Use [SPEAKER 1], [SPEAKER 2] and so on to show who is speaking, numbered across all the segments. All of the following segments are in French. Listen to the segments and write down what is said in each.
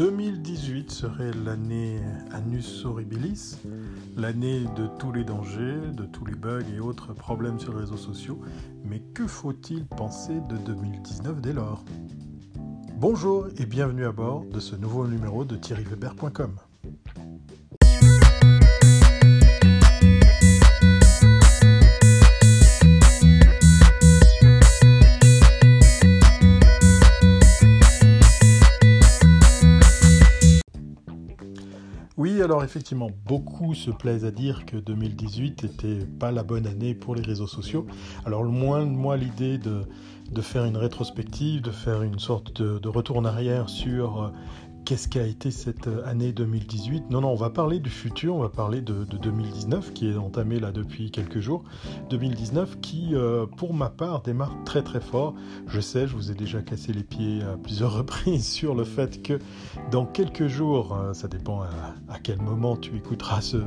[SPEAKER 1] 2018 serait l'année Annus Horribilis, l'année de tous les dangers, de tous les bugs et autres problèmes sur les réseaux sociaux. Mais que faut-il penser de 2019 dès lors? Bonjour et bienvenue à bord de ce nouveau numéro de thierryweber.com. alors effectivement, beaucoup se plaisent à dire que 2018 n'était pas la bonne année pour les réseaux sociaux. Alors le moins de moi l'idée de, de, faire une rétrospective, de faire une sorte de, de retour en arrière sur euh, qu'est-ce qu'a été cette euh, année 2018 Non, non, on va parler du futur, on va parler de, 2019 qui est entamé là depuis quelques jours. 2019 qui, euh, pour ma part, démarre très très fort. Je sais, je vous ai déjà cassé les pieds à plusieurs reprises sur le fait que dans quelques jours, euh, ça dépend à, quel moment tu écouteras ce,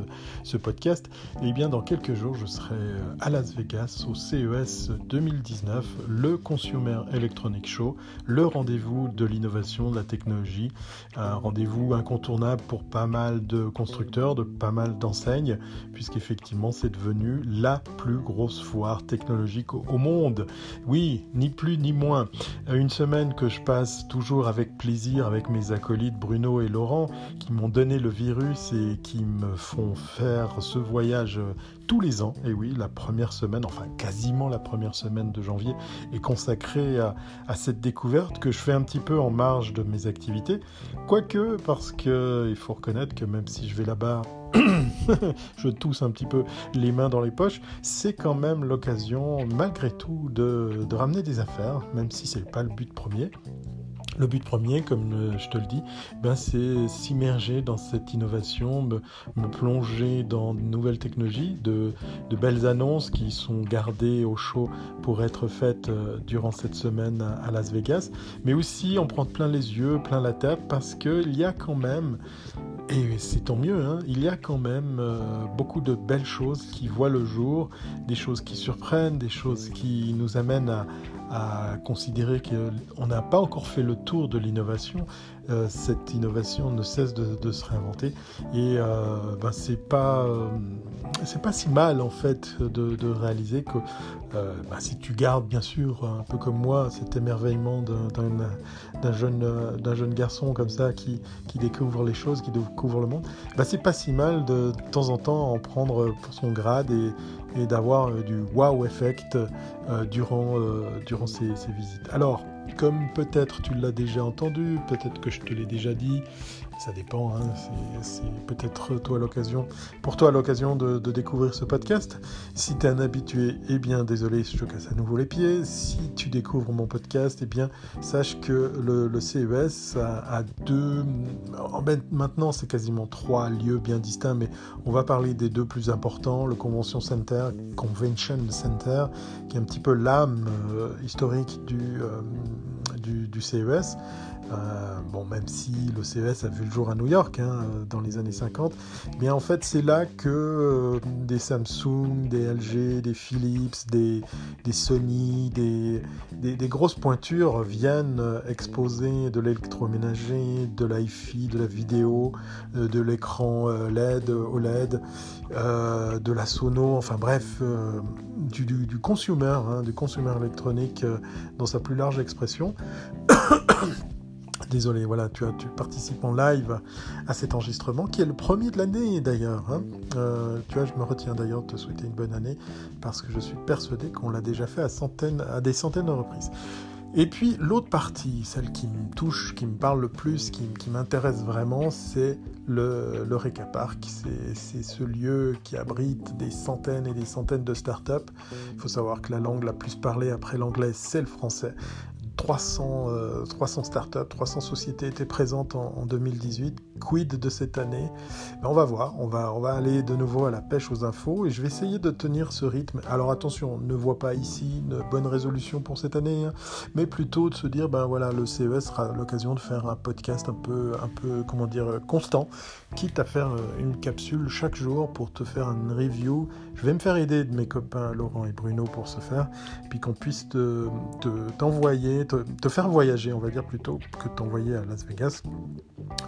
[SPEAKER 1] ce podcast, et eh bien dans quelques jours, je serai à Las Vegas au CES 2019, le Consumer Electronic Show, le rendez-vous de l'innovation, de la technologie un rendez-vous incontournable pour pas mal de constructeurs, de pas mal d'enseignes, puisqu'effectivement c'est devenu la plus grosse foire technologique au monde. Oui, ni plus ni moins. Une semaine que je passe toujours avec plaisir avec mes acolytes Bruno et Laurent, qui m'ont donné le virus et qui me font faire ce voyage tous les ans. Et oui, la première semaine, enfin quasiment la première semaine de janvier, est consacrée à, cette découverte que je fais un petit peu en marge de mes activités. Quoique, parce que il faut reconnaître que même si je vais là-bas, je tousse un petit peu les mains dans les poches, c'est quand même l'occasion, malgré tout, de, de ramener des affaires, même si c'est pas le but premier. Le but premier, comme je te le dis, ben c'est s'immerger dans cette innovation, me, plonger dans de nouvelles technologies, de, belles annonces qui sont gardées au chaud pour être faites euh, durant cette semaine à, Las Vegas, mais aussi en prendre plein les yeux, plein la tête, parce qu'il y a quand même, et c'est tant mieux, hein, il y a quand même euh, beaucoup de belles choses qui voient le jour, des choses qui surprennent, des choses qui nous amènent à, à considérer qu'on n'a pas encore fait le tour de l'innovation. Euh, cette innovation ne cesse de, se réinventer et euh, ben, c'est pas euh, c'est pas si mal en fait de, réaliser que ben, si tu gardes bien sûr un peu comme moi cet émerveillement d'un jeune d'un jeune garçon comme ça qui, découvre les choses, qui découvre le monde, ben, c'est pas si mal de, de temps en temps en prendre pour son grade et, et d'avoir du wow effect durant, durant ces, ces visites. Alors, comme peut-être tu l'as déjà entendu, peut-être que je te l'ai déjà dit, ça dépend, hein, c'est peut-être toi l'occasion, pour toi l'occasion de, découvrir ce podcast. Si tu es un habitué, eh bien désolé, je te casse à nouveau les pieds. Si tu découvres mon podcast, eh bien sache que le, CES a, deux, maintenant c'est quasiment trois lieux bien distincts, mais on va parler des deux plus importants, le Convention Center, Convention Center, qui est un petit peu l'âme euh, historique du, euh, du, du CES. Euh, bon, même si le CES a vu le jour à New York hein, dans les années 50, mais en fait c'est là que euh, des Samsung, des LG, des Philips, des, Sony, des, grosses pointures viennent exposer de l'électroménager, de l'iFi, de la vidéo, euh, de l'écran LED, OLED, de la sono, enfin bref, du, du, consumer, hein, du consumer électronique dans sa plus large expression. Désolé, voilà, tu, as, tu participes en live à cet enregistrement qui est le premier de l'année d'ailleurs. Hein. Euh, tu vois, je me retiens d'ailleurs de te souhaiter une bonne année parce que je suis persuadé qu'on l'a déjà fait à, des centaines de reprises. Et puis l'autre partie, celle qui me touche, qui me parle le plus, qui, m'intéresse vraiment, c'est le, le Park. C'est ce lieu qui abrite des centaines et des centaines de startups. Il faut savoir que la langue la plus parlée après l'anglais, c'est le français. 300, 300 startups, 300 sociétés étaient présentes en, 2018. Quid de cette année? Ben, On va voir, on va, on va aller de nouveau à la pêche aux infos et je vais essayer de tenir ce rythme. Alors attention, ne vois pas ici une bonne résolution pour cette année, hein, mais plutôt de se dire, ben voilà, le CES sera l'occasion de faire un podcast un peu, un peu, comment dire, constant, quitte à faire euh, une capsule chaque jour pour te faire une review. Je vais me faire aider de mes copains Laurent et Bruno pour ce faire, puis qu'on puisse t'envoyer, te, faire voyager, on va dire plutôt que t'envoyer à Las Vegas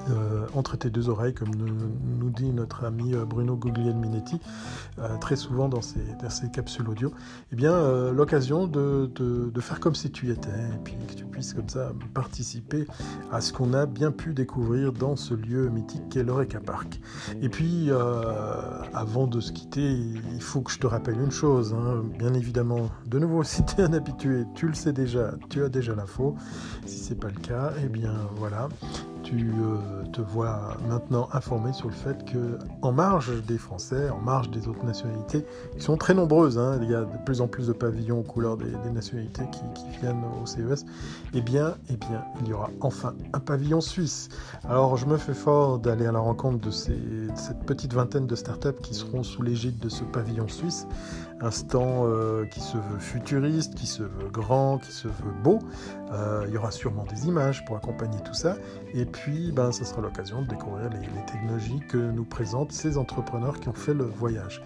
[SPEAKER 1] euh, entre tes deux oreilles, comme nous, dit notre ami euh, Bruno Guglielminetti très souvent dans ses, capsules audio. Eh bien, l'occasion de, de, faire comme si tu y étais, et puis que tu puisses comme ça participer à ce qu'on a bien pu découvrir dans ce lieu mythique qu'est l'Oreca Park. Et puis, avant de se quitter, il faut que je te rappelle une chose, hein. bien évidemment, de nouveau, si tu es un habitué, tu le sais déjà, tu as déjà Si c'est pas le cas, eh bien voilà, tu euh, te vois maintenant informé sur le fait que, en marge des Français, en marge des autres nationalités, qui sont très nombreuses, hein, il y a de plus en plus de pavillons aux couleurs des, nationalités qui, viennent au CES, eh bien, eh bien, il y aura enfin un pavillon suisse. Alors, je me fais fort d'aller à la rencontre de, ces, cette petite vingtaine de startups qui seront sous l'égide de ce pavillon suisse, un stand euh, qui se veut futuriste, qui se veut grand, qui se veut beau. Euh, il y aura sûrement des images pour accompagner tout ça. Ben, ce sera l'occasion de découvrir les, technologies que nous présentent ces entrepreneurs qui ont fait le voyage.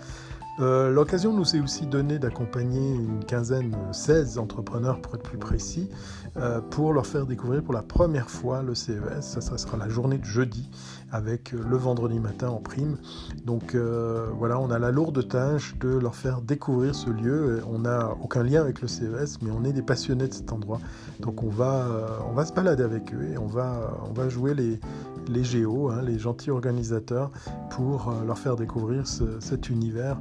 [SPEAKER 1] Euh, l'occasion nous est aussi donnée d'accompagner une quinzaine, 16 entrepreneurs pour être plus précis, euh, pour leur faire découvrir pour la première fois le CES. Ça, sera la journée de jeudi avec le vendredi matin en prime. Donc euh, voilà, on a la lourde tâche de leur faire découvrir ce lieu. On n'a aucun lien avec le CES, mais on est des passionnés de cet endroit. Donc on va, se balader avec eux et on va jouer les, les géos, hein, les gentils organisateurs, pour leur faire découvrir cet univers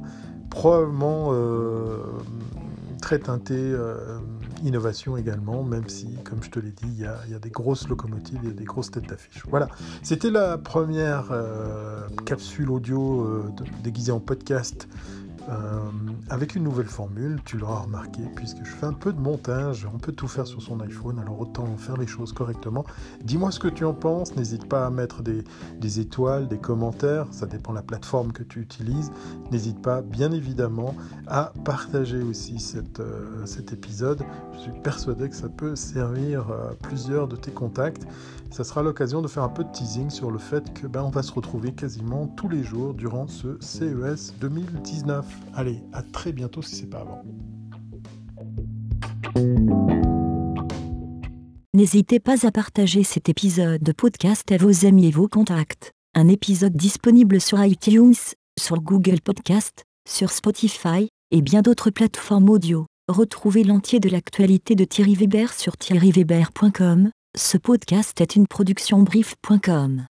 [SPEAKER 1] probablement euh, très teinté euh, innovation également, même si, comme je te l'ai dit, il y, a, des grosses locomotives et des grosses têtes d'affiche. Voilà, c'était la première euh, capsule audio déguisée en podcast euh, avec une nouvelle formule, tu l'auras remarqué, puisque je fais un peu de montage, on peut tout faire sur son iPhone, alors autant faire les choses correctement. Dis-moi ce que tu en penses, n'hésite pas à mettre des, étoiles, des commentaires, ça dépend de la plateforme que tu utilises. N'hésite pas, bien évidemment, à partager aussi euh, cet épisode. Je suis persuadé que ça peut servir à plusieurs de tes contacts. Ça sera l'occasion de faire un peu de teasing sur le fait que ben, on va se retrouver quasiment tous les jours durant ce CES 2019. Allez, à très bientôt si c'est pas avant.
[SPEAKER 2] N'hésitez pas à partager cet épisode de podcast à vos amis et vos contacts. Un épisode disponible sur iTunes, sur Google Podcast, sur Spotify et bien d'autres plateformes audio. Retrouvez l'entier de l'actualité de Thierry Weber sur thierryweber.com. Ce podcast est une production brief.com.